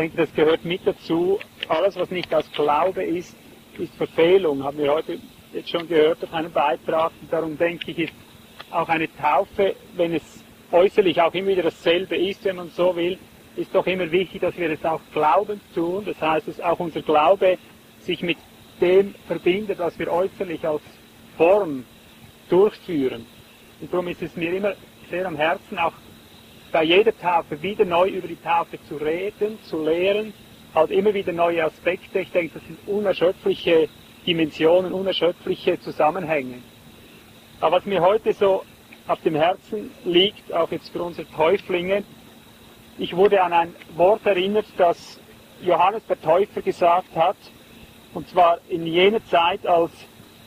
denke, das gehört mit dazu. Alles, was nicht aus Glaube ist, ist Verfehlung. Haben wir heute jetzt schon gehört auf einem Beitrag. Und darum denke ich, ist auch eine Taufe, wenn es äußerlich auch immer wieder dasselbe ist, wenn man so will, ist doch immer wichtig, dass wir es auch glaubend tun. Das heißt, dass auch unser Glaube sich mit dem verbindet, was wir äußerlich als Form durchführen. Und darum ist es mir immer sehr am Herzen, auch bei jeder Taufe wieder neu über die Taufe zu reden, zu lehren, halt immer wieder neue Aspekte. Ich denke, das sind unerschöpfliche Dimensionen, unerschöpfliche Zusammenhänge. Aber was mir heute so auf dem Herzen liegt, auch jetzt für unsere Täuflinge, ich wurde an ein Wort erinnert, das Johannes der Täufer gesagt hat, und zwar in jener Zeit, als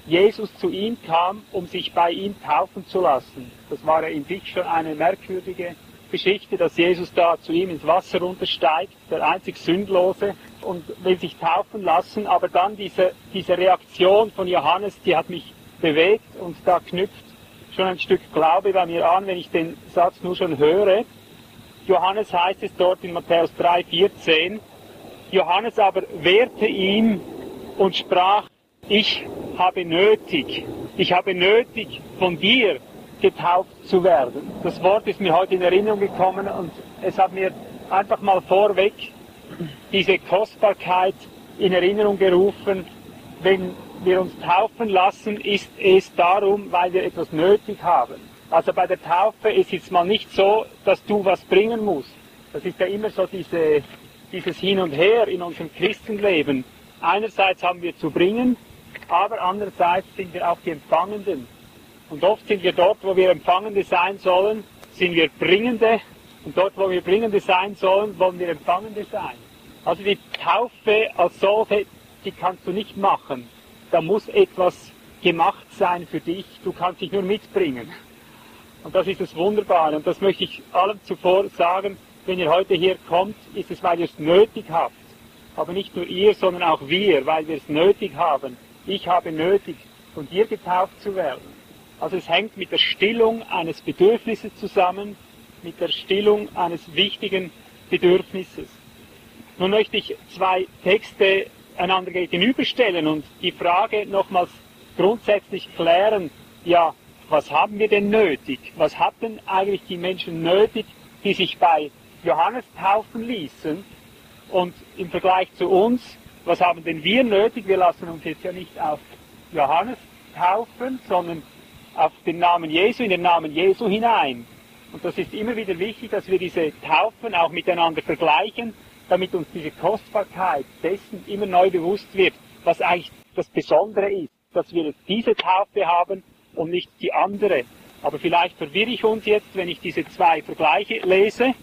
Jesus zu ihm kam, um sich bei ihm taufen zu lassen. Das war ja in sich schon eine merkwürdige Geschichte, dass Jesus da zu ihm ins Wasser runtersteigt, der einzig Sündlose, und will sich taufen lassen. Aber dann diese, diese Reaktion von Johannes, die hat mich bewegt und da knüpft schon ein Stück Glaube bei mir an, wenn ich den Satz nur schon höre. Johannes heißt es dort in Matthäus 3, 14, Johannes aber wehrte ihm und sprach, ich habe nötig, ich habe nötig von dir getauft zu werden. Das Wort ist mir heute in Erinnerung gekommen und es hat mir einfach mal vorweg diese Kostbarkeit in Erinnerung gerufen. Wenn wir uns taufen lassen, ist es darum, weil wir etwas nötig haben. Also bei der Taufe ist es mal nicht so, dass du was bringen musst. Das ist ja immer so diese, dieses Hin und Her in unserem Christenleben. Einerseits haben wir zu bringen, aber andererseits sind wir auch die Empfangenden. Und oft sind wir dort, wo wir Empfangende sein sollen, sind wir Bringende. Und dort, wo wir Bringende sein sollen, wollen wir Empfangende sein. Also die Taufe als solche, die kannst du nicht machen. Da muss etwas gemacht sein für dich. Du kannst dich nur mitbringen. Und das ist das Wunderbare. Und das möchte ich allen zuvor sagen. Wenn ihr heute hier kommt, ist es, weil ihr es nötig habt. Aber nicht nur ihr, sondern auch wir, weil wir es nötig haben. Ich habe nötig, von dir getauft zu werden. Also es hängt mit der Stillung eines Bedürfnisses zusammen, mit der Stillung eines wichtigen Bedürfnisses. Nun möchte ich zwei Texte einander gegenüberstellen und die Frage nochmals grundsätzlich klären, ja, was haben wir denn nötig? Was hatten eigentlich die Menschen nötig, die sich bei Johannes taufen ließen? Und im Vergleich zu uns, was haben denn wir nötig? Wir lassen uns jetzt ja nicht auf Johannes taufen, sondern auf den Namen Jesu, in den Namen Jesu hinein. Und das ist immer wieder wichtig, dass wir diese Taufen auch miteinander vergleichen, damit uns diese Kostbarkeit dessen immer neu bewusst wird, was eigentlich das Besondere ist, dass wir diese Taufe haben und nicht die andere. Aber vielleicht verwirre ich uns jetzt, wenn ich diese zwei Vergleiche lese.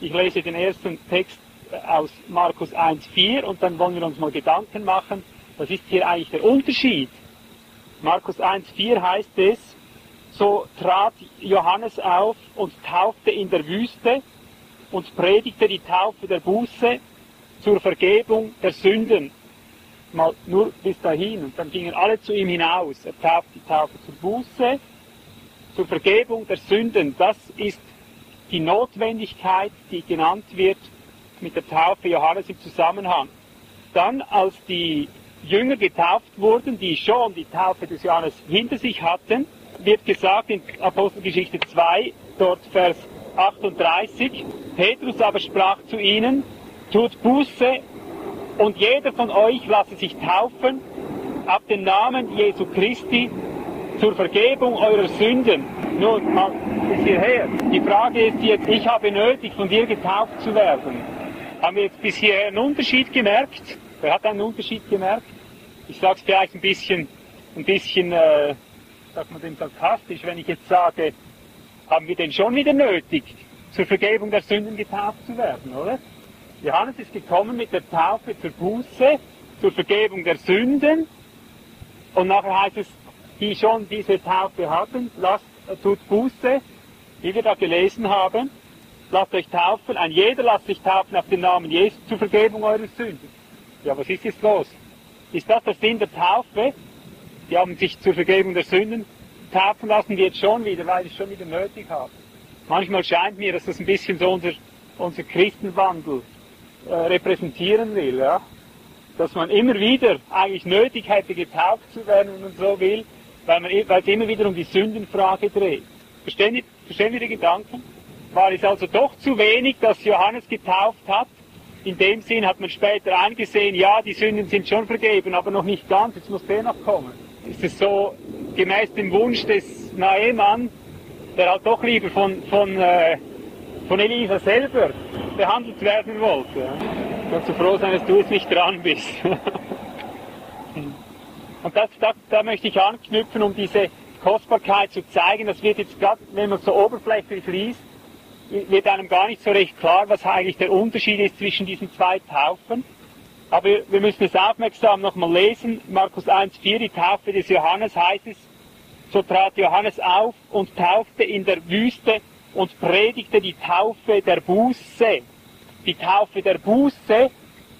Ich lese den ersten Text aus Markus 1,4 und dann wollen wir uns mal Gedanken machen, was ist hier eigentlich der Unterschied Markus 1,4 heißt es, so trat Johannes auf und taufte in der Wüste und predigte die Taufe der Buße zur Vergebung der Sünden. Mal nur bis dahin. Und dann gingen alle zu ihm hinaus. Er taufte die Taufe zur Buße, zur Vergebung der Sünden. Das ist die Notwendigkeit, die genannt wird mit der Taufe Johannes im Zusammenhang. Dann, als die Jünger getauft wurden, die schon die Taufe des Johannes hinter sich hatten, wird gesagt in Apostelgeschichte 2, dort Vers 38, Petrus aber sprach zu ihnen, tut Buße und jeder von euch lasse sich taufen auf den Namen Jesu Christi zur Vergebung eurer Sünden. Nun, mal bis hierher. Die Frage ist jetzt, ich habe nötig, von dir getauft zu werden. Haben wir jetzt bis hierher einen Unterschied gemerkt? Wer hat einen Unterschied gemerkt? Ich sage es vielleicht ein bisschen, ein bisschen, äh, sagt man dem sarkastisch, wenn ich jetzt sage, haben wir denn schon wieder nötig, zur Vergebung der Sünden getauft zu werden, oder? Johannes ist gekommen mit der Taufe zur Buße, zur Vergebung der Sünden. Und nachher heißt es, die schon diese Taufe hatten, lasst, äh, tut Buße, wie wir da gelesen haben, lasst euch taufen, ein jeder lasst sich taufen auf den Namen Jesus zur Vergebung eurer Sünden. Ja, was ist jetzt los? Ist das der Sinn der Taufe? Die haben sich zur Vergebung der Sünden taufen lassen, die jetzt schon wieder, weil sie es schon wieder nötig haben. Manchmal scheint mir, dass das ein bisschen so unser, unser Christenwandel äh, repräsentieren will. Ja? Dass man immer wieder eigentlich nötig hätte, getauft zu werden, wenn man so will, weil, man, weil es immer wieder um die Sündenfrage dreht. Verstehen Sie, verstehen Sie die Gedanken? War es also doch zu wenig, dass Johannes getauft hat? In dem Sinn hat man später eingesehen, ja, die Sünden sind schon vergeben, aber noch nicht ganz, jetzt muss der noch kommen. Ist es so gemäß dem Wunsch des Naemann, der halt doch lieber von, von, äh, von Elisa selber behandelt werden wollte. Kannst du froh sein, dass du jetzt nicht dran bist. Und das, da, da möchte ich anknüpfen, um diese Kostbarkeit zu zeigen. Das wird jetzt gerade, wenn man so oberflächlich liest, wird einem gar nicht so recht klar, was eigentlich der Unterschied ist zwischen diesen zwei Taufen. Aber wir müssen es aufmerksam nochmal lesen. Markus 1,4, die Taufe des Johannes heißt es, so trat Johannes auf und taufte in der Wüste und predigte die Taufe der Buße. Die Taufe der Buße,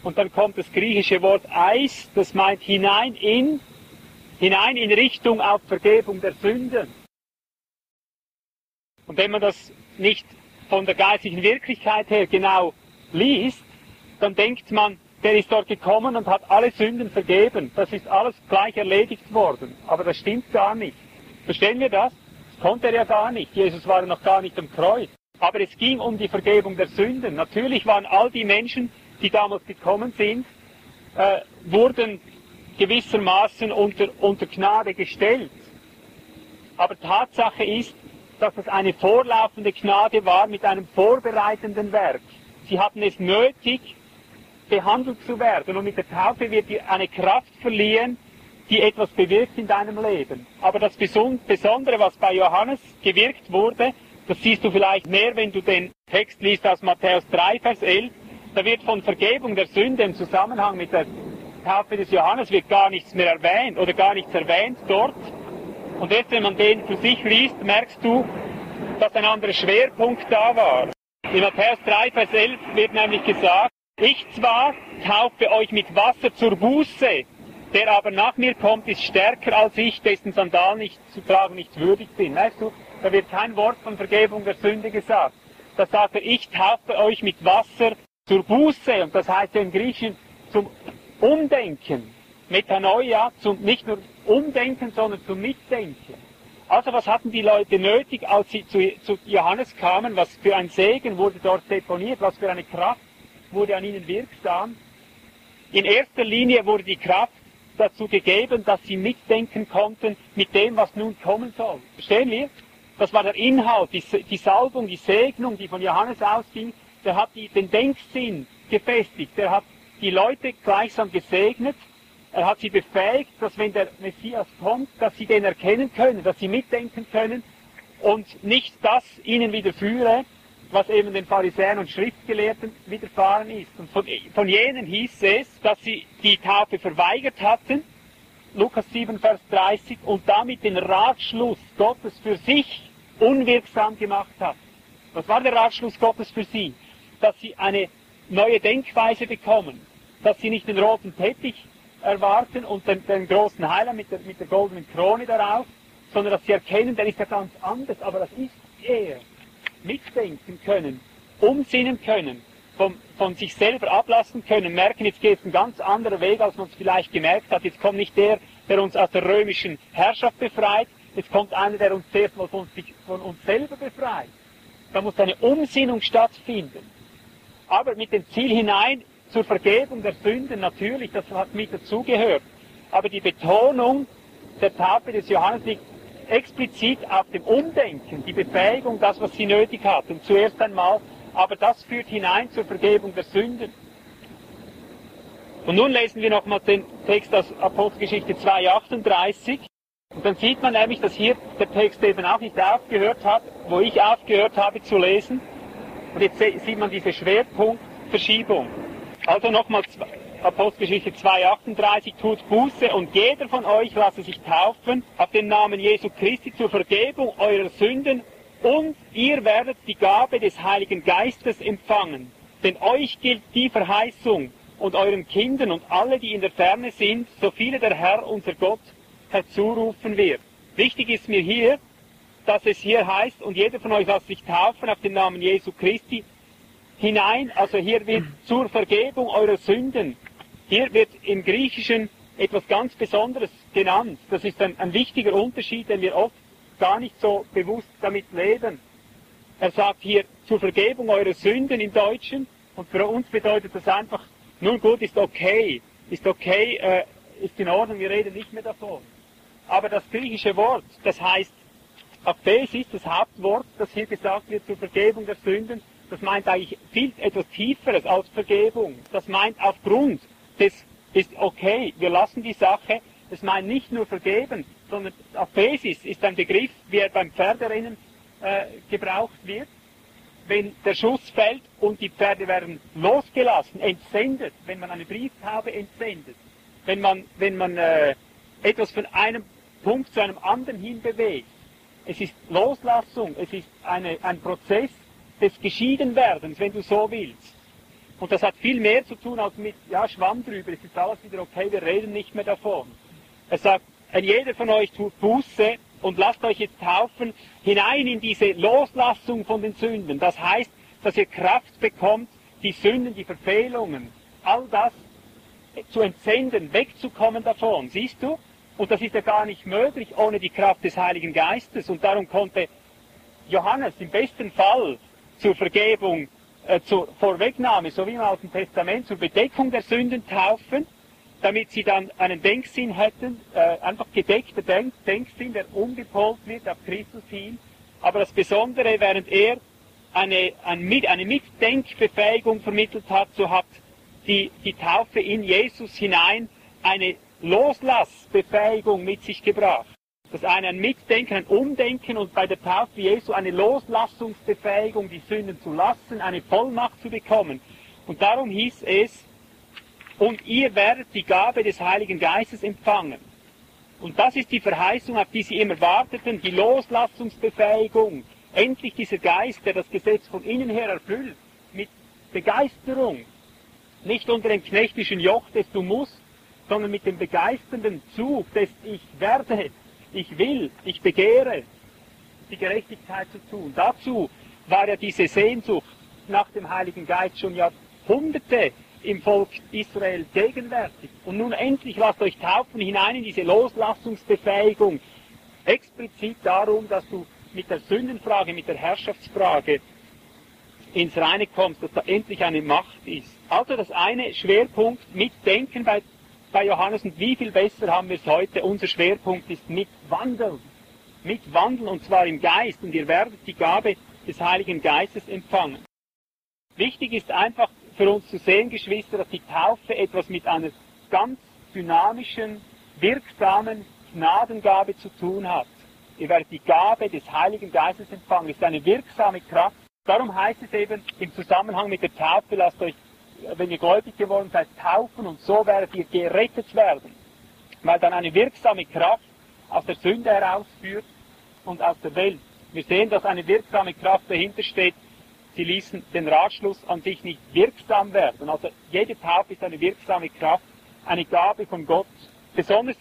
und dann kommt das griechische Wort Eis, das meint hinein in, hinein in Richtung auf Vergebung der Sünden. Und wenn man das nicht von der geistigen Wirklichkeit her genau liest, dann denkt man, der ist dort gekommen und hat alle Sünden vergeben. Das ist alles gleich erledigt worden. Aber das stimmt gar nicht. Verstehen wir das? Das konnte er ja gar nicht. Jesus war noch gar nicht am Kreuz. Aber es ging um die Vergebung der Sünden. Natürlich waren all die Menschen, die damals gekommen sind, äh, wurden gewissermaßen unter, unter Gnade gestellt. Aber Tatsache ist, dass es eine vorlaufende Gnade war mit einem vorbereitenden Werk. Sie hatten es nötig, behandelt zu werden. Und mit der Taufe wird dir eine Kraft verliehen, die etwas bewirkt in deinem Leben. Aber das Besondere, was bei Johannes gewirkt wurde, das siehst du vielleicht mehr, wenn du den Text liest aus Matthäus 3, Vers 11. Da wird von Vergebung der Sünde im Zusammenhang mit der Taufe des Johannes wird gar nichts mehr erwähnt oder gar nichts erwähnt dort. Und erst wenn man den für sich liest, merkst du, dass ein anderer Schwerpunkt da war. In Matthäus 3, Vers 11 wird nämlich gesagt, ich zwar taufe euch mit Wasser zur Buße, der aber nach mir kommt, ist stärker als ich, dessen Sandal nicht zu tragen nicht würdig bin. Weißt du, da wird kein Wort von Vergebung der Sünde gesagt. Da sagt er, ich taufe euch mit Wasser zur Buße, und das heißt ja im Griechischen zum Umdenken. Metanoia, zum, nicht nur Umdenken, sondern zum Mitdenken. Also was hatten die Leute nötig, als sie zu, zu Johannes kamen? Was für ein Segen wurde dort deponiert? Was für eine Kraft wurde an ihnen wirksam? In erster Linie wurde die Kraft dazu gegeben, dass sie mitdenken konnten mit dem, was nun kommen soll. Verstehen wir? Das war der Inhalt, die, die Salbung, die Segnung, die von Johannes ausging. Der hat die, den Denksinn gefestigt. Der hat die Leute gleichsam gesegnet. Er hat sie befähigt, dass wenn der Messias kommt, dass sie den erkennen können, dass sie mitdenken können und nicht das ihnen widerführe, was eben den Pharisäern und Schriftgelehrten widerfahren ist. Und von, von jenen hieß es, dass sie die Taufe verweigert hatten, Lukas 7, Vers 30, und damit den Ratschluss Gottes für sich unwirksam gemacht hat. Was war der Ratschluss Gottes für sie? Dass sie eine neue Denkweise bekommen, dass sie nicht den roten Teppich erwarten und den, den großen Heiler mit der, mit der goldenen Krone darauf, sondern dass sie erkennen, der ist ja ganz anders, aber das ist er mitdenken können, umsinnen können, von, von sich selber ablassen können, merken, jetzt geht es ein ganz anderer Weg, als man es vielleicht gemerkt hat. Jetzt kommt nicht der, der uns aus der römischen Herrschaft befreit, jetzt kommt einer, der uns zuerst mal von, von uns selber befreit. Da muss eine Umsinnung stattfinden. Aber mit dem Ziel hinein zur Vergebung der Sünden natürlich, das hat mit dazugehört. Aber die Betonung der Tafel des Johannes liegt explizit auf dem Umdenken, die Befähigung, das, was sie nötig hatten, zuerst einmal, aber das führt hinein zur Vergebung der Sünden. Und nun lesen wir nochmal den Text aus Apostelgeschichte 2,38. Und dann sieht man nämlich, dass hier der Text eben auch nicht aufgehört hat, wo ich aufgehört habe zu lesen. Und jetzt sieht man diese Schwerpunktverschiebung. Also nochmal Apostelgeschichte 2,38, tut Buße und jeder von euch lasse sich taufen auf den Namen Jesu Christi zur Vergebung eurer Sünden und ihr werdet die Gabe des Heiligen Geistes empfangen. Denn euch gilt die Verheißung und euren Kindern und alle, die in der Ferne sind, so viele der Herr, unser Gott, herzurufen wird. Wichtig ist mir hier, dass es hier heißt, und jeder von euch lasse sich taufen auf den Namen Jesu Christi hinein, also hier wird zur Vergebung eurer Sünden, hier wird im Griechischen etwas ganz Besonderes genannt. Das ist ein, ein wichtiger Unterschied, den wir oft gar nicht so bewusst damit leben. Er sagt hier zur Vergebung eurer Sünden im Deutschen und für uns bedeutet das einfach, nun gut, ist okay, ist okay, äh, ist in Ordnung, wir reden nicht mehr davon. Aber das griechische Wort, das heißt Aphesis, das Hauptwort, das hier gesagt wird zur Vergebung der Sünden, das meint eigentlich viel etwas Tieferes als Vergebung. Das meint aufgrund des, ist okay, wir lassen die Sache, das meint nicht nur vergeben, sondern Aphesis ist ein Begriff, wie er beim Pferderennen äh, gebraucht wird. Wenn der Schuss fällt und die Pferde werden losgelassen, entsendet, wenn man eine Brieftaube entsendet, wenn man, wenn man äh, etwas von einem Punkt zu einem anderen hin bewegt. Es ist Loslassung, es ist eine, ein Prozess des Geschiedenwerdens, wenn du so willst. Und das hat viel mehr zu tun als mit, ja, Schwamm drüber, es ist alles wieder okay, wir reden nicht mehr davon. Er sagt, ein jeder von euch tut Buße und lasst euch jetzt taufen hinein in diese Loslassung von den Sünden. Das heißt, dass ihr Kraft bekommt, die Sünden, die Verfehlungen, all das zu entsenden, wegzukommen davon. Siehst du? Und das ist ja gar nicht möglich ohne die Kraft des Heiligen Geistes. Und darum konnte Johannes im besten Fall zur Vergebung, zur Vorwegnahme, so wie im Alten Testament, zur Bedeckung der Sünden taufen damit sie dann einen Denksinn hätten, äh, einfach gedeckter Denk Denksinn, der umgepolt wird auf Christus hin. Aber das Besondere, während er eine, ein, eine Mitdenkbefähigung vermittelt hat, so hat die, die Taufe in Jesus hinein eine Loslassbefähigung mit sich gebracht. Das eine ein Mitdenken, ein Umdenken und bei der Taufe Jesu eine Loslassungsbefähigung, die Sünden zu lassen, eine Vollmacht zu bekommen. Und darum hieß es, und ihr werdet die Gabe des Heiligen Geistes empfangen. Und das ist die Verheißung, auf die sie immer warteten, die Loslassungsbefähigung. Endlich dieser Geist, der das Gesetz von innen her erfüllt, mit Begeisterung. Nicht unter dem knechtischen Joch des Du musst, sondern mit dem begeisternden Zug des Ich werde, ich will, ich begehre, die Gerechtigkeit zu tun. Dazu war ja diese Sehnsucht nach dem Heiligen Geist schon Jahrhunderte im Volk Israel gegenwärtig. Und nun endlich lasst euch taufen hinein in diese Loslassungsbefähigung. Explizit darum, dass du mit der Sündenfrage, mit der Herrschaftsfrage ins Reine kommst, dass da endlich eine Macht ist. Also das eine Schwerpunkt mitdenken bei, bei Johannes und wie viel besser haben wir es heute. Unser Schwerpunkt ist mitwandeln. Mitwandeln und zwar im Geist und ihr werdet die Gabe des Heiligen Geistes empfangen. Wichtig ist einfach für uns zu sehen, Geschwister, dass die Taufe etwas mit einer ganz dynamischen, wirksamen Gnadengabe zu tun hat. Ihr werdet die Gabe des Heiligen Geistes empfangen. Es ist eine wirksame Kraft. Darum heißt es eben im Zusammenhang mit der Taufe, lasst euch, wenn ihr gläubig geworden seid, taufen und so werdet ihr gerettet werden. Weil dann eine wirksame Kraft aus der Sünde herausführt und aus der Welt. Wir sehen, dass eine wirksame Kraft dahinter steht, sie ließen den Ratschluss an sich nicht wirksam werden. Also jede Taufe ist eine wirksame Kraft, eine Gabe von Gott. Besonders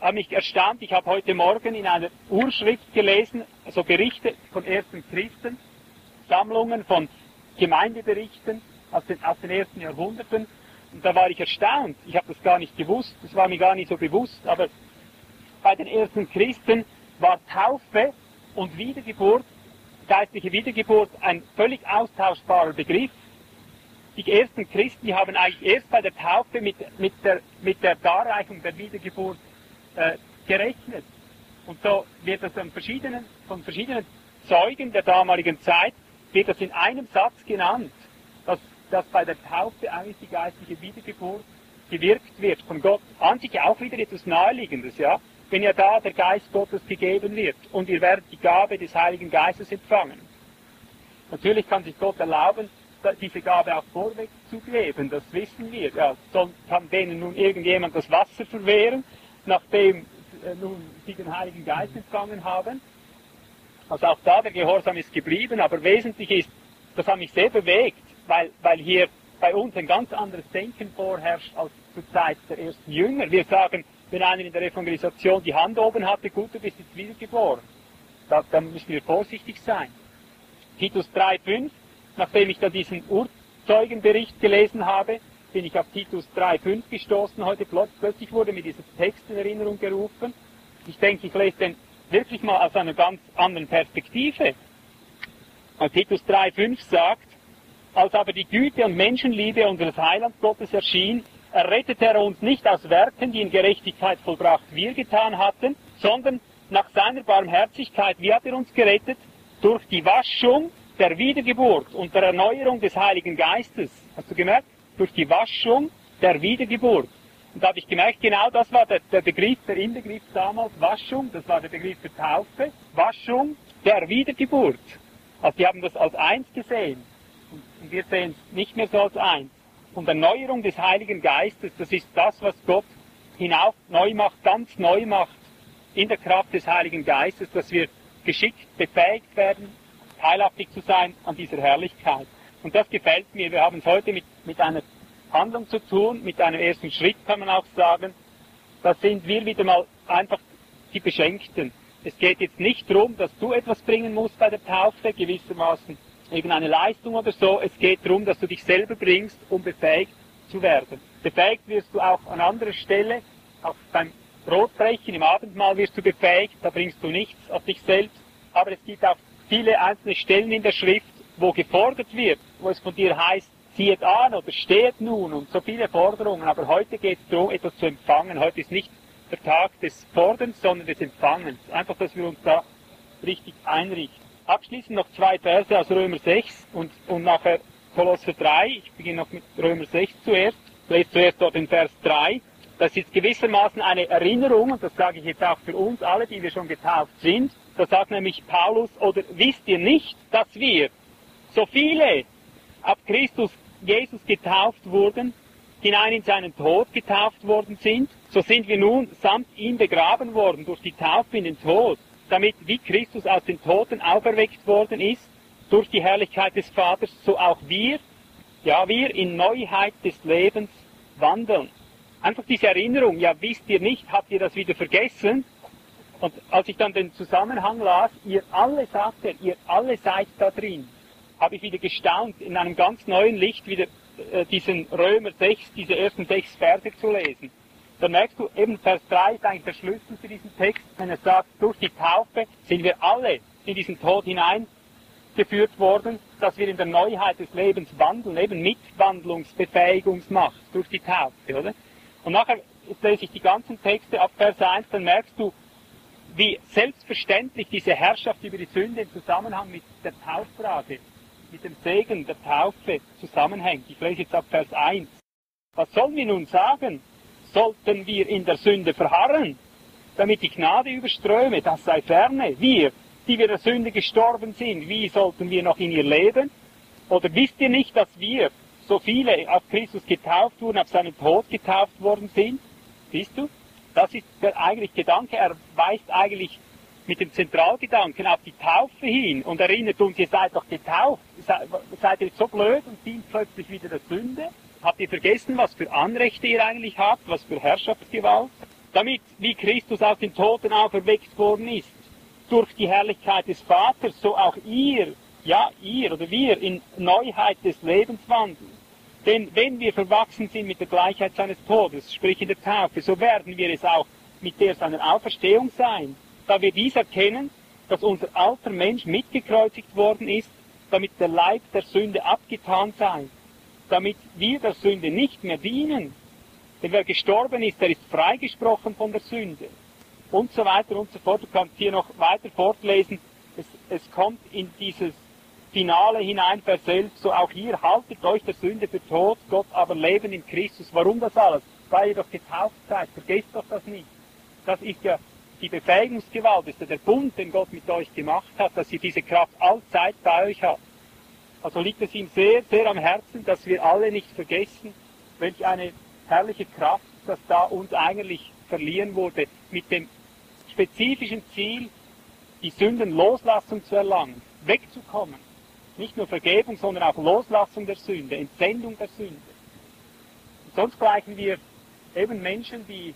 hat mich erstaunt, ich habe heute Morgen in einer Urschrift gelesen, also Berichte von ersten Christen, Sammlungen von Gemeindeberichten aus den, aus den ersten Jahrhunderten. Und da war ich erstaunt. Ich habe das gar nicht gewusst, das war mir gar nicht so bewusst, aber bei den ersten Christen war Taufe und Wiedergeburt geistliche Wiedergeburt ein völlig austauschbarer Begriff. Die ersten Christen die haben eigentlich erst bei der Taufe mit, mit, der, mit der Darreichung der Wiedergeburt äh, gerechnet. Und so wird das von verschiedenen, von verschiedenen Zeugen der damaligen Zeit, wird das in einem Satz genannt, dass, bei der Taufe eigentlich die geistliche Wiedergeburt gewirkt wird von Gott. An sich auch wieder etwas Naheliegendes, ja wenn ja da der Geist Gottes gegeben wird und ihr werdet die Gabe des Heiligen Geistes empfangen. Natürlich kann sich Gott erlauben, diese Gabe auch vorweg zu geben, das wissen wir. Ja, sonst kann denen nun irgendjemand das Wasser verwehren, nachdem äh, nun sie den Heiligen Geist empfangen haben. Also auch da der Gehorsam ist geblieben, aber wesentlich ist, das hat mich sehr bewegt, weil, weil hier bei uns ein ganz anderes Denken vorherrscht als zur Zeit der ersten Jünger. Wir sagen, wenn einer in der Evangelisation die Hand oben hatte, gut, du bist jetzt wiedergeboren. Da, da müssen wir vorsichtig sein. Titus 3,5 nachdem ich da diesen Urzeugenbericht gelesen habe, bin ich auf Titus 3,5 gestoßen heute. Plötzlich wurde mir dieser Text in Erinnerung gerufen. Ich denke, ich lese den wirklich mal aus einer ganz anderen Perspektive. Und Titus 3,5 sagt, als aber die Güte und Menschenliebe unseres Heilandsgottes erschien, errettete er uns nicht aus Werken, die in Gerechtigkeit vollbracht wir getan hatten, sondern nach seiner Barmherzigkeit, wie hat er uns gerettet? Durch die Waschung der Wiedergeburt und der Erneuerung des Heiligen Geistes. Hast du gemerkt? Durch die Waschung der Wiedergeburt. Und da habe ich gemerkt, genau das war der, der Begriff, der Inbegriff damals, Waschung, das war der Begriff der Taufe, Waschung der Wiedergeburt. Also die haben das als eins gesehen. Und wir sehen es nicht mehr so als eins. Und Erneuerung des Heiligen Geistes, das ist das, was Gott hinauf neu macht, ganz neu macht in der Kraft des Heiligen Geistes, dass wir geschickt befähigt werden, teilhaftig zu sein an dieser Herrlichkeit. Und das gefällt mir. Wir haben es heute mit, mit einer Handlung zu tun, mit einem ersten Schritt kann man auch sagen. Da sind wir wieder mal einfach die Beschenkten. Es geht jetzt nicht darum, dass du etwas bringen musst bei der Taufe, gewissermaßen irgendeine Leistung oder so. Es geht darum, dass du dich selber bringst, um befähigt zu werden. Befähigt wirst du auch an anderer Stelle, auch beim Brotbrechen, im Abendmahl wirst du befähigt, da bringst du nichts auf dich selbst. Aber es gibt auch viele einzelne Stellen in der Schrift, wo gefordert wird, wo es von dir heißt, zieht an oder steht nun und so viele Forderungen. Aber heute geht es darum, etwas zu empfangen. Heute ist nicht der Tag des Forderns, sondern des Empfangens. Einfach, dass wir uns da richtig einrichten. Abschließend noch zwei Verse aus Römer 6 und, und nachher Kolosser 3. Ich beginne noch mit Römer 6 zuerst. Ich lese zuerst dort den Vers 3. Das ist gewissermaßen eine Erinnerung, und das sage ich jetzt auch für uns alle, die wir schon getauft sind. Da sagt nämlich Paulus, oder wisst ihr nicht, dass wir, so viele ab Christus Jesus getauft wurden, hinein in seinen Tod getauft worden sind, so sind wir nun samt ihm begraben worden durch die Taufe in den Tod, damit wie Christus aus den Toten auferweckt worden ist, durch die Herrlichkeit des Vaters, so auch wir, ja wir in Neuheit des Lebens wandeln. Einfach diese Erinnerung, ja wisst ihr nicht, habt ihr das wieder vergessen? Und als ich dann den Zusammenhang las, ihr alle, sagt er, ihr alle seid da drin, habe ich wieder gestaunt, in einem ganz neuen Licht wieder äh, diesen Römer 6, diese ersten sechs Verse zu lesen. Dann merkst du, eben Vers 3 ist eigentlich der Schlüssel für diesen Text, wenn er sagt, durch die Taufe sind wir alle in diesen Tod hineingeführt worden, dass wir in der Neuheit des Lebens wandeln, eben Mitwandlungsbefähigungsmacht durch die Taufe, oder? Und nachher lese ich die ganzen Texte ab Vers 1, dann merkst du, wie selbstverständlich diese Herrschaft über die Sünde im Zusammenhang mit der Tauffrage, mit dem Segen der Taufe zusammenhängt. Ich lese jetzt ab Vers 1. Was sollen wir nun sagen? Sollten wir in der Sünde verharren, damit die Gnade überströme? Das sei ferne. Wir, die wir der Sünde gestorben sind, wie sollten wir noch in ihr leben? Oder wisst ihr nicht, dass wir, so viele auf Christus getauft wurden, auf seinen Tod getauft worden sind? Siehst du? Das ist der eigentliche Gedanke. Er weist eigentlich mit dem Zentralgedanken auf die Taufe hin und erinnert uns, ihr seid doch getauft. Seid ihr so blöd und dient plötzlich wieder der Sünde? Habt ihr vergessen, was für Anrechte ihr eigentlich habt, was für Herrschaftsgewalt? Damit, wie Christus aus den Toten auferweckt worden ist, durch die Herrlichkeit des Vaters, so auch ihr, ja, ihr oder wir in Neuheit des Lebens wandeln. Denn wenn wir verwachsen sind mit der Gleichheit seines Todes, sprich in der Taufe, so werden wir es auch mit der seiner Auferstehung sein, da wir dies erkennen, dass unser alter Mensch mitgekreuzigt worden ist, damit der Leib der Sünde abgetan sei, damit wir der Sünde nicht mehr dienen. Denn wer gestorben ist, der ist freigesprochen von der Sünde. Und so weiter und so fort. Du kannst hier noch weiter fortlesen. Es, es kommt in dieses Finale hinein, Vers 11, so auch hier haltet euch der Sünde für tot, Gott aber leben in Christus. Warum das alles? Weil ihr doch getauft seid. Vergesst doch das nicht. Das ist ja die Befähigungsgewalt, ist ja der Bund, den Gott mit euch gemacht hat, dass ihr diese Kraft allzeit bei euch habt. Also liegt es ihm sehr, sehr am Herzen, dass wir alle nicht vergessen, welch eine herrliche Kraft, dass da uns eigentlich verliehen wurde, mit dem spezifischen Ziel, die Sündenloslassung zu erlangen, wegzukommen. Nicht nur Vergebung, sondern auch Loslassung der Sünde, Entsendung der Sünde. Und sonst gleichen wir eben Menschen, die,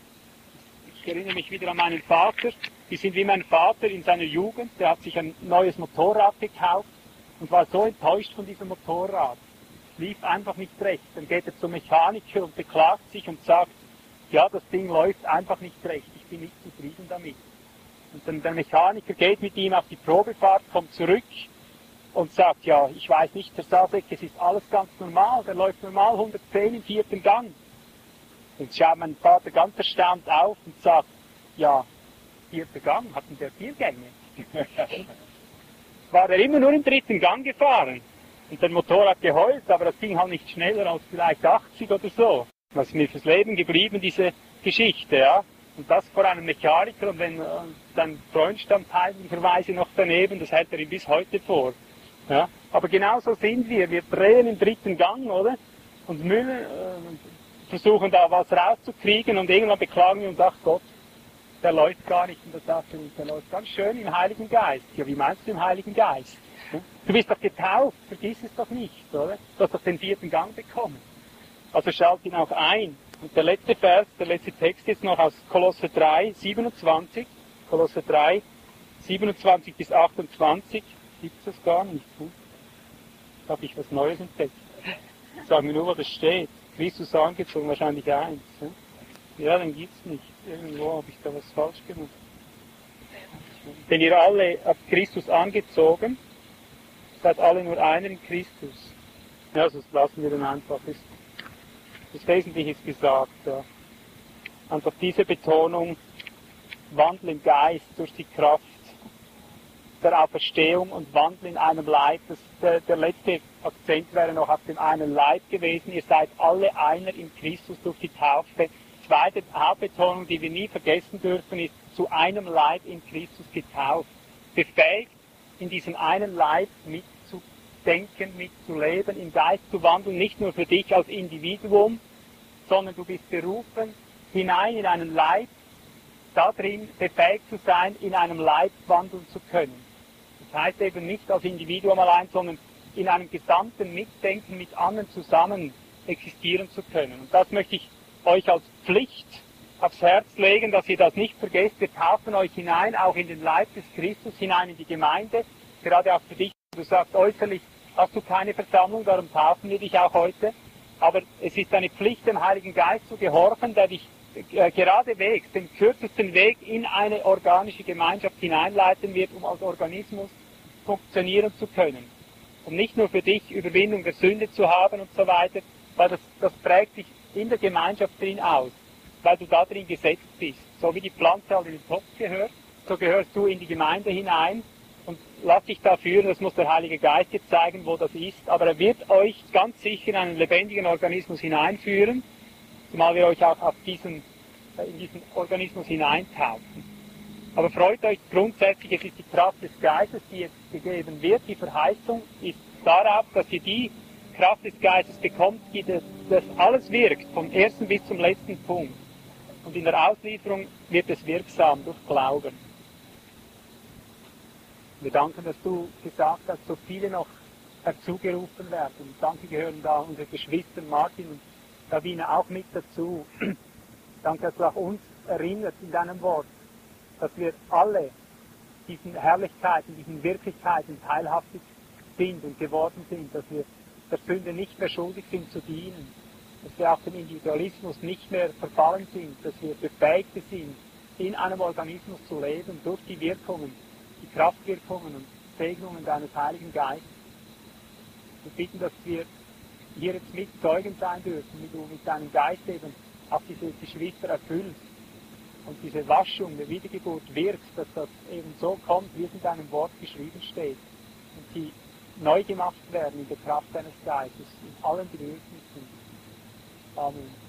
ich erinnere mich wieder an meinen Vater, die sind wie mein Vater in seiner Jugend, der hat sich ein neues Motorrad gekauft und war so enttäuscht von diesem Motorrad. Es lief einfach nicht recht. Dann geht er zum Mechaniker und beklagt sich und sagt, ja, das Ding läuft einfach nicht recht, ich bin nicht zufrieden damit. Und dann der Mechaniker geht mit ihm auf die Probefahrt, kommt zurück und sagt, ja, ich weiß nicht, Herr Sadek, es ist alles ganz normal, der läuft normal 110 im vierten Gang. Und schaut mein Vater ganz erstaunt auf und sagt, ja, vierter Gang, hatten der vier Gänge? War er immer nur im dritten Gang gefahren. Und der Motor hat geheult, aber das ging halt nicht schneller als vielleicht 80 oder so. Was ist mir fürs Leben geblieben, diese Geschichte, ja. Und das vor einem Mechaniker und wenn äh, sein Freund stand peinlicherweise noch daneben, das hält er ihm bis heute vor. Ja? Aber genau so sind wir. Wir drehen im dritten Gang, oder? Und Müller äh, versuchen da was rauszukriegen und irgendwann beklagen wir uns, ach Gott, der läuft gar nicht. Und das sagt er uns, der läuft ganz schön im Heiligen Geist. Ja, wie meinst du im Heiligen Geist? Du bist doch getauft, vergiss es doch nicht, oder? Du hast doch den vierten Gang bekommen. Also schalt ihn auch ein. Und der letzte Vers, der letzte Text jetzt noch aus Kolosse 3, 27. Kolosse 3, 27 bis 28 gibt es gar nicht. Hm? Da habe ich was Neues entdeckt. Sagen wir nur, wo das steht. Christus angezogen, wahrscheinlich eins. Hm? Ja, dann gibt es nicht. Irgendwo habe ich da was falsch gemacht. Denn ihr alle habt Christus angezogen, seid alle nur einer in Christus. Ja, das lassen wir dann einfach. Das, das Wesentliche ist gesagt. Ja. Einfach diese Betonung, Wandel im Geist durch die Kraft der Auferstehung und Wandel in einem Leib. Das, der, der letzte Akzent wäre noch auf dem einen Leib gewesen. Ihr seid alle einer in Christus durch die Taufe. Zweite Hauptbetonung, die wir nie vergessen dürfen, ist zu einem Leib in Christus getauft. Befähigt, in diesem einen Leib mitzudenken, mitzuleben, im Geist zu wandeln, nicht nur für dich als Individuum, sondern du bist berufen, hinein in einen Leib, da drin befähigt zu sein, in einem Leib wandeln zu können. Das heißt eben nicht als Individuum allein, sondern in einem gesamten Mitdenken mit anderen zusammen existieren zu können. Und das möchte ich euch als Pflicht aufs Herz legen, dass ihr das nicht vergesst. Wir taufen euch hinein, auch in den Leib des Christus, hinein in die Gemeinde. Gerade auch für dich, du sagst äußerlich, hast du keine Versammlung, darum taufen wir dich auch heute. Aber es ist eine Pflicht, dem Heiligen Geist zu gehorchen, der dich äh, geradewegs, den kürzesten Weg in eine organische Gemeinschaft hineinleiten wird, um als Organismus funktionieren zu können. Und nicht nur für dich Überwindung der Sünde zu haben und so weiter, weil das, das prägt dich in der Gemeinschaft drin aus, weil du da drin gesetzt bist. So wie die Pflanze halt in den Topf gehört, so gehörst du in die Gemeinde hinein und lass dich da führen, das muss der Heilige Geist jetzt zeigen, wo das ist, aber er wird euch ganz sicher in einen lebendigen Organismus hineinführen, zumal wir euch auch auf diesen, äh, in diesen Organismus hineintauchen. Aber freut euch grundsätzlich, es ist die Kraft des Geistes, die jetzt gegeben wird. Die Verheißung ist darauf, dass ihr die Kraft des Geistes bekommt, die das, das alles wirkt, vom ersten bis zum letzten Punkt. Und in der Auslieferung wird es wirksam durch Glauben. Wir danken, dass du gesagt hast, so viele noch herzugerufen werden. Und danke gehören da unsere Geschwister Martin und Davina auch mit dazu. Danke, dass du auch uns erinnerst in deinem Wort, dass wir alle diesen Herrlichkeiten, diesen Wirklichkeiten teilhaftig sind und geworden sind, dass wir der Sünde nicht mehr schuldig sind zu dienen, dass wir auch dem Individualismus nicht mehr verfallen sind, dass wir befähigt sind, in einem Organismus zu leben durch die Wirkungen, die Kraftwirkungen und Segnungen deines Heiligen Geistes. Wir bitten, dass wir hier jetzt mit Zeugen sein dürfen, wie du mit deinem Geist eben auch diese Geschwister erfüllst und diese Waschung der Wiedergeburt wirkt, dass das eben so kommt, wie es in deinem Wort geschrieben steht. Und sie neu gemacht werden in der Kraft deines Geistes, in allen Bedürfnissen. Amen.